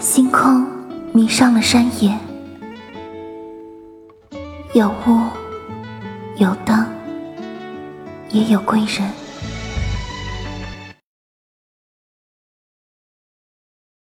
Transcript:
星空迷上了山野。有屋有灯也有归人。